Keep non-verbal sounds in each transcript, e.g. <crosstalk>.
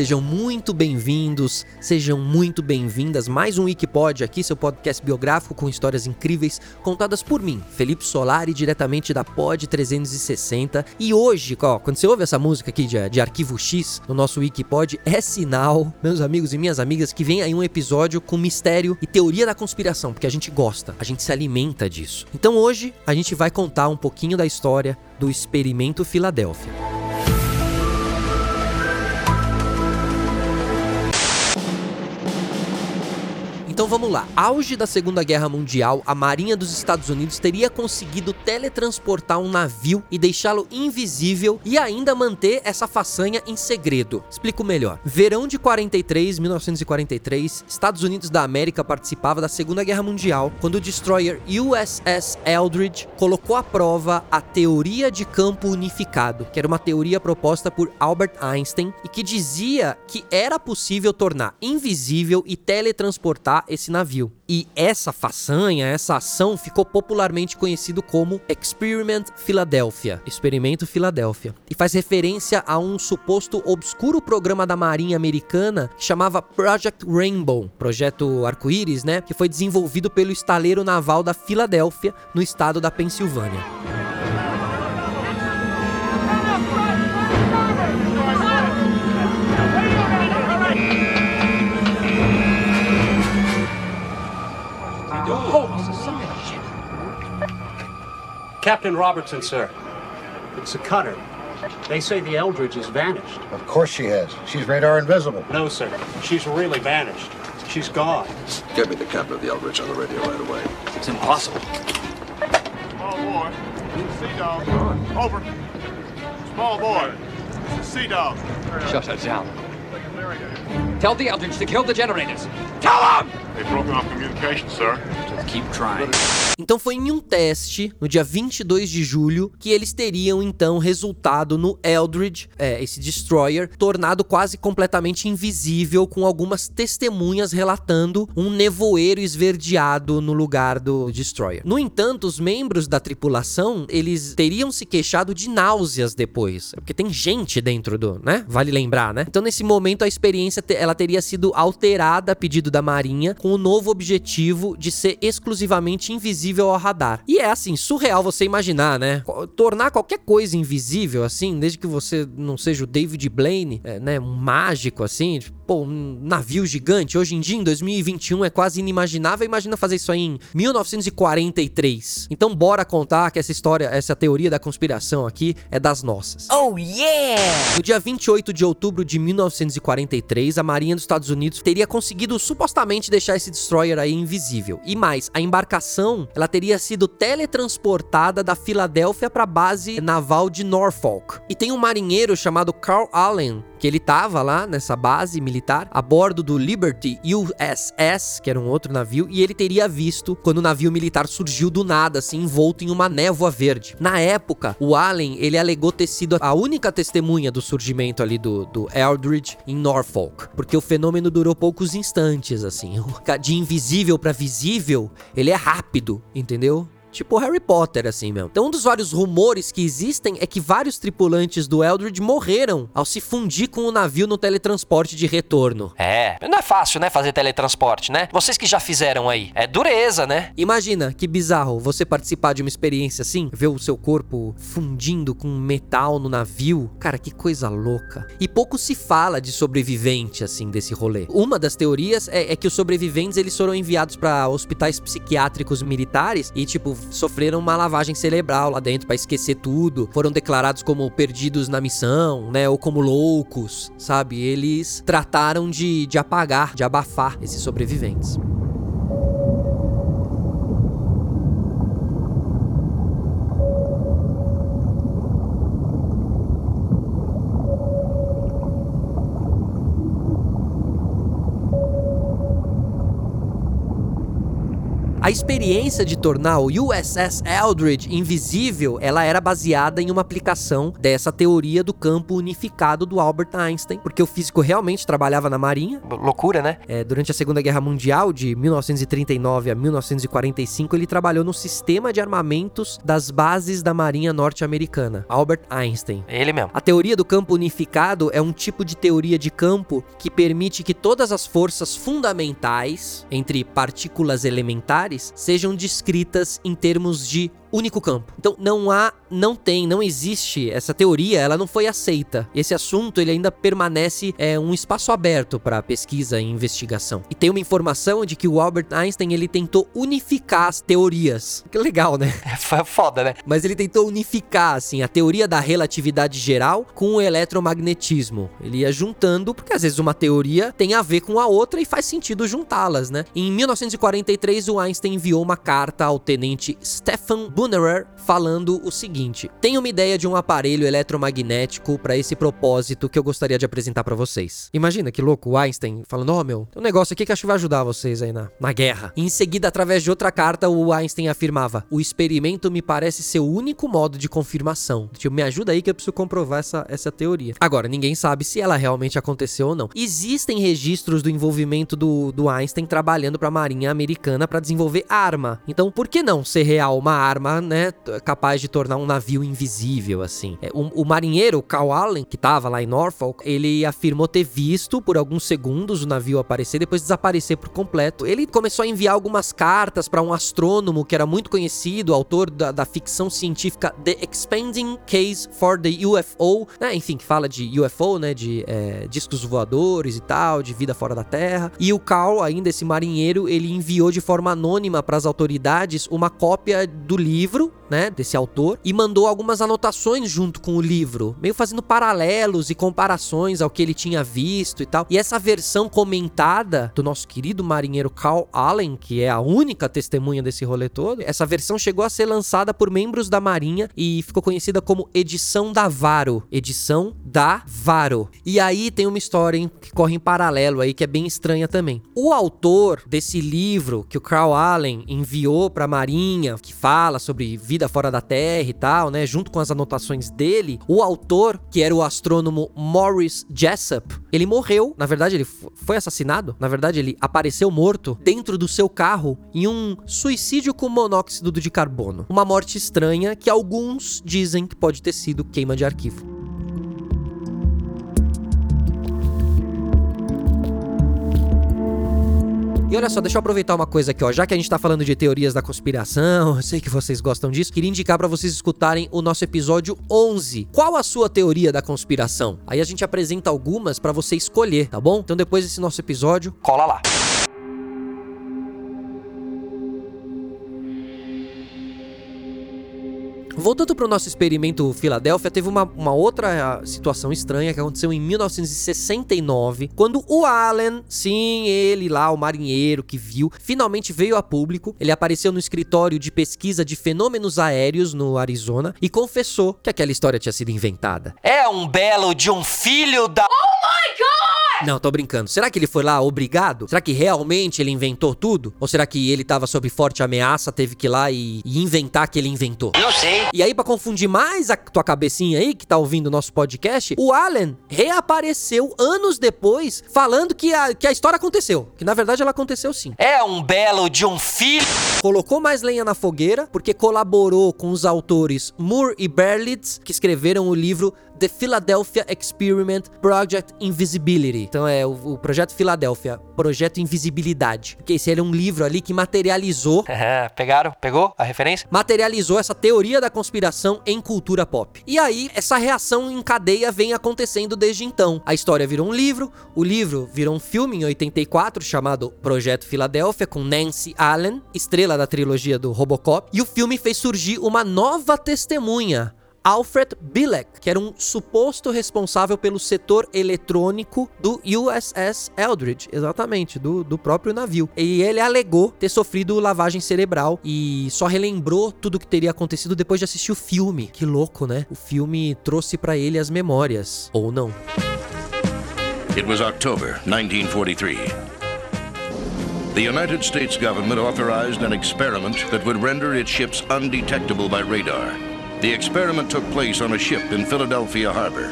Sejam muito bem-vindos, sejam muito bem-vindas. Mais um Wikipod aqui, seu podcast biográfico com histórias incríveis contadas por mim, Felipe Solari, diretamente da Pod 360. E hoje, ó, quando você ouve essa música aqui de, de arquivo X no nosso Wikipod, é sinal, meus amigos e minhas amigas, que vem aí um episódio com mistério e teoria da conspiração, porque a gente gosta, a gente se alimenta disso. Então hoje a gente vai contar um pouquinho da história do experimento Filadélfia. Então vamos lá. Auge da Segunda Guerra Mundial, a Marinha dos Estados Unidos teria conseguido teletransportar um navio e deixá-lo invisível e ainda manter essa façanha em segredo. Explico melhor. Verão de 43, 1943, Estados Unidos da América participava da Segunda Guerra Mundial, quando o destroyer USS Eldridge colocou à prova a teoria de campo unificado, que era uma teoria proposta por Albert Einstein e que dizia que era possível tornar invisível e teletransportar esse navio. E essa façanha, essa ação ficou popularmente conhecido como Experiment Philadelphia, Experimento Filadélfia, e faz referência a um suposto obscuro programa da Marinha Americana que chamava Project Rainbow, projeto arco-íris, né, que foi desenvolvido pelo estaleiro naval da Filadélfia, no estado da Pensilvânia. Captain Robertson, sir. It's a cutter. They say the Eldridge has vanished. Of course she has. She's radar invisible. No, sir. She's really vanished. She's gone. Get me the captain of the Eldridge on the radio right away. It's impossible. Small boy. Sea dog. Over. Small boy. This is Sea dog. Shut her down. Tell the Eldridge to kill the generators. Tell them! They've broken off communication, sir. Então foi em um teste, no dia 22 de julho, que eles teriam então resultado no Eldridge, é, esse destroyer, tornado quase completamente invisível, com algumas testemunhas relatando um nevoeiro esverdeado no lugar do destroyer. No entanto, os membros da tripulação, eles teriam se queixado de náuseas depois, porque tem gente dentro do, né? Vale lembrar, né? Então nesse momento a experiência ela teria sido alterada a pedido da Marinha, com o novo objetivo de ser exclusivamente invisível ao radar. E é assim, surreal você imaginar, né? Tornar qualquer coisa invisível, assim, desde que você não seja o David Blaine, é, né? Um mágico, assim, tipo, pô, um navio gigante. Hoje em dia, em 2021, é quase inimaginável. Imagina fazer isso aí em 1943. Então, bora contar que essa história, essa teoria da conspiração aqui é das nossas. Oh, yeah! No dia 28 de outubro de 1943, a Marinha dos Estados Unidos teria conseguido supostamente deixar esse destroyer aí invisível. E mais, a embarcação, ela teria sido teletransportada da Filadélfia para a base naval de Norfolk. E tem um marinheiro chamado Carl Allen, que ele tava lá nessa base militar, a bordo do Liberty USS, que era um outro navio, e ele teria visto quando o navio militar surgiu do nada, assim, envolto em uma névoa verde. Na época, o Allen, ele alegou ter sido a única testemunha do surgimento ali do, do Eldridge em Norfolk, porque o fenômeno durou poucos instantes, assim. <laughs> De invisível para visível, ele é rápido, entendeu? Tipo Harry Potter, assim mesmo. Então, um dos vários rumores que existem é que vários tripulantes do Eldridge morreram ao se fundir com o navio no teletransporte de retorno. É, não é fácil, né, fazer teletransporte, né? Vocês que já fizeram aí. É dureza, né? Imagina que bizarro você participar de uma experiência assim, ver o seu corpo fundindo com metal no navio. Cara, que coisa louca. E pouco se fala de sobrevivente, assim, desse rolê. Uma das teorias é, é que os sobreviventes eles foram enviados para hospitais psiquiátricos militares e, tipo, sofreram uma lavagem cerebral lá dentro para esquecer tudo, foram declarados como perdidos na missão, né, ou como loucos, sabe? Eles trataram de, de apagar, de abafar esses sobreviventes. A experiência de tornar o USS Eldridge invisível, ela era baseada em uma aplicação dessa teoria do campo unificado do Albert Einstein, porque o físico realmente trabalhava na Marinha. Loucura, né? É, durante a Segunda Guerra Mundial, de 1939 a 1945, ele trabalhou no sistema de armamentos das bases da Marinha norte-americana, Albert Einstein. Ele mesmo. A teoria do campo unificado é um tipo de teoria de campo que permite que todas as forças fundamentais entre partículas elementares sejam descritas em termos de único campo. Então não há, não tem, não existe essa teoria, ela não foi aceita. Esse assunto ele ainda permanece é, um espaço aberto para pesquisa e investigação. E tem uma informação de que o Albert Einstein ele tentou unificar as teorias. Que legal, né? <laughs> Foi foda, né? Mas ele tentou unificar assim a teoria da relatividade geral com o eletromagnetismo. Ele ia juntando, porque às vezes uma teoria tem a ver com a outra e faz sentido juntá-las, né? Em 1943 o Einstein enviou uma carta ao tenente Stefan Bunnerer falando o seguinte: Tenho uma ideia de um aparelho eletromagnético para esse propósito que eu gostaria de apresentar para vocês. Imagina que louco o Einstein falando: Ó, oh, meu, tem um negócio aqui que acho que vai ajudar vocês aí na, na guerra. E em seguida, através de outra carta, o Einstein afirmava: O experimento me parece ser o único modo de confirmação. Tipo, me ajuda aí que eu preciso comprovar essa, essa teoria. Agora, ninguém sabe se ela realmente aconteceu ou não. Existem registros do envolvimento do, do Einstein trabalhando para a Marinha Americana para desenvolver arma. Então, por que não ser real uma arma? Né, capaz de tornar um navio invisível, assim. É, o, o marinheiro, Carl Allen, que tava lá em Norfolk, ele afirmou ter visto por alguns segundos o navio aparecer, depois desaparecer por completo. Ele começou a enviar algumas cartas para um astrônomo que era muito conhecido, autor da, da ficção científica The Expanding Case for the UFO, né, enfim, que fala de UFO, né, de é, discos voadores e tal, de vida fora da Terra. E o Carl, ainda esse marinheiro, ele enviou de forma anônima para as autoridades uma cópia do livro livro, né, desse autor, e mandou algumas anotações junto com o livro, meio fazendo paralelos e comparações ao que ele tinha visto e tal. E essa versão comentada do nosso querido marinheiro Carl Allen, que é a única testemunha desse rolê todo, essa versão chegou a ser lançada por membros da Marinha e ficou conhecida como Edição da Varo. Edição da Varo. E aí tem uma história hein, que corre em paralelo aí que é bem estranha também. O autor desse livro que o Carl Allen enviou para a Marinha, que fala sobre vida fora da Terra e tal, né? Junto com as anotações dele, o autor, que era o astrônomo Morris Jessup, ele morreu. Na verdade, ele foi assassinado. Na verdade, ele apareceu morto dentro do seu carro em um suicídio com monóxido de carbono. Uma morte estranha que alguns dizem que pode ter sido queima de arquivo. E olha só, deixa eu aproveitar uma coisa aqui, ó. Já que a gente tá falando de teorias da conspiração, eu sei que vocês gostam disso, queria indicar para vocês escutarem o nosso episódio 11. Qual a sua teoria da conspiração? Aí a gente apresenta algumas para você escolher, tá bom? Então depois desse nosso episódio, cola lá. Voltando para o nosso experimento Filadélfia, teve uma, uma outra situação estranha que aconteceu em 1969, quando o Allen, sim, ele lá, o marinheiro que viu, finalmente veio a público. Ele apareceu no escritório de pesquisa de fenômenos aéreos no Arizona e confessou que aquela história tinha sido inventada. É um belo de um filho da. Oh my God! Não, tô brincando. Será que ele foi lá obrigado? Será que realmente ele inventou tudo? Ou será que ele tava sob forte ameaça, teve que ir lá e, e inventar que ele inventou? Não sei. E aí, para confundir mais a tua cabecinha aí, que tá ouvindo o nosso podcast, o Allen reapareceu anos depois falando que a, que a história aconteceu. Que na verdade ela aconteceu sim. É um belo de um filho. Colocou mais lenha na fogueira, porque colaborou com os autores Moore e Berlitz, que escreveram o livro The Philadelphia Experiment Project Invisibility. Então é o, o Projeto Filadélfia, Projeto Invisibilidade. Porque esse era um livro ali que materializou. <laughs> É, pegaram? Pegou a referência? Materializou essa teoria da conspiração em cultura pop. E aí, essa reação em cadeia vem acontecendo desde então. A história virou um livro, o livro virou um filme em 84 chamado Projeto Filadélfia, com Nancy Allen, estrela da trilogia do Robocop. E o filme fez surgir uma nova testemunha, Alfred Bilek, que era um suposto responsável pelo setor eletrônico do USS Eldridge, exatamente, do, do próprio navio. E ele alegou ter sofrido lavagem cerebral e só relembrou tudo o que teria acontecido depois de assistir o filme. Que louco, né? O filme trouxe para ele as memórias, ou não. It was October 1943. The United States government authorized an experiment that would render its ships undetectable by radar. The experiment took place on a ship in Philadelphia Harbor.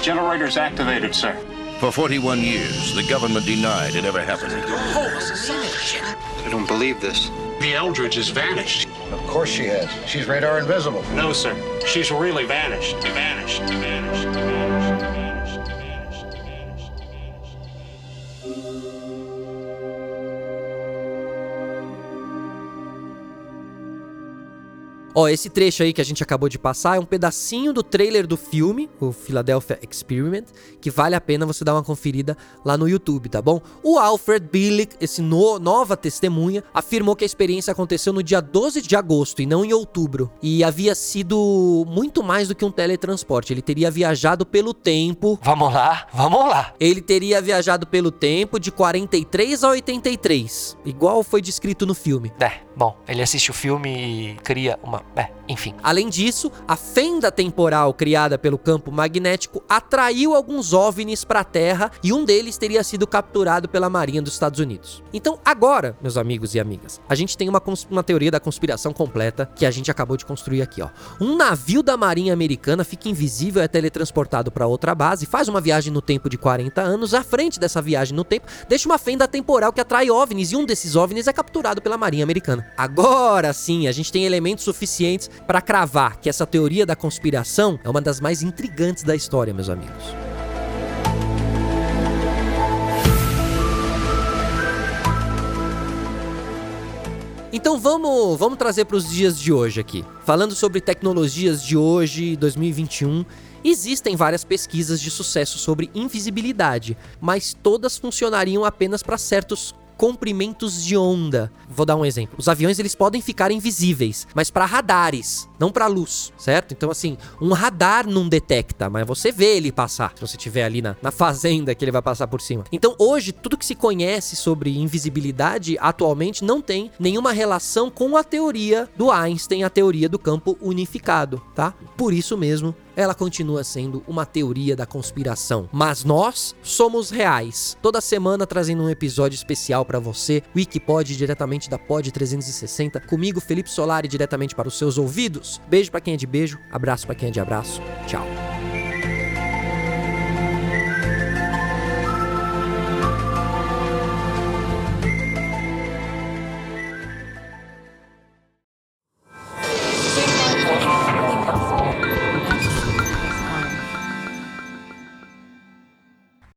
Generators activated, sir. For 41 years, the government denied it ever happened. I don't believe this. The Eldridge has vanished. Of course she has. She's radar invisible. No, sir. She's really vanished. Vanished. Vanished. Vanished. Vanished. Ó, esse trecho aí que a gente acabou de passar é um pedacinho do trailer do filme, o Philadelphia Experiment, que vale a pena você dar uma conferida lá no YouTube, tá bom? O Alfred Billick, esse no- nova testemunha, afirmou que a experiência aconteceu no dia 12 de agosto e não em outubro, e havia sido muito mais do que um teletransporte. Ele teria viajado pelo tempo Vamos lá, vamos lá. ele teria viajado pelo tempo de 43 a 83, igual foi descrito no filme. É, bom, ele assiste o filme e cria uma. É, enfim. Além disso, a fenda temporal criada pelo campo magnético atraiu alguns OVNIs para a Terra e um deles teria sido capturado pela Marinha dos Estados Unidos. Então, agora, meus amigos e amigas, a gente tem uma, uma teoria da conspiração completa que a gente acabou de construir aqui, ó. Um navio da Marinha Americana fica invisível é teletransportado para outra base, faz uma viagem no tempo de 40 anos, à frente dessa viagem no tempo, deixa uma fenda temporal que atrai OVNIs e um desses OVNIs é capturado pela Marinha Americana. Agora sim, a gente tem elementos suficientes para cravar que essa teoria da conspiração é uma das mais intrigantes da história, meus amigos. Então vamos, vamos trazer para os dias de hoje aqui. Falando sobre tecnologias de hoje, 2021, existem várias pesquisas de sucesso sobre invisibilidade, mas todas funcionariam apenas para certos comprimentos de onda. Vou dar um exemplo. Os aviões eles podem ficar invisíveis, mas para radares, não para luz, certo? Então assim, um radar não detecta, mas você vê ele passar. Se você estiver ali na, na fazenda que ele vai passar por cima. Então hoje tudo que se conhece sobre invisibilidade atualmente não tem nenhuma relação com a teoria do Einstein, a teoria do campo unificado, tá? Por isso mesmo ela continua sendo uma teoria da conspiração. Mas nós somos reais. Toda semana trazendo um episódio especial para você, Wikipod diretamente da Pod 360, comigo Felipe Solari diretamente para os seus ouvidos. Beijo para quem é de beijo, abraço para quem é de abraço. Tchau.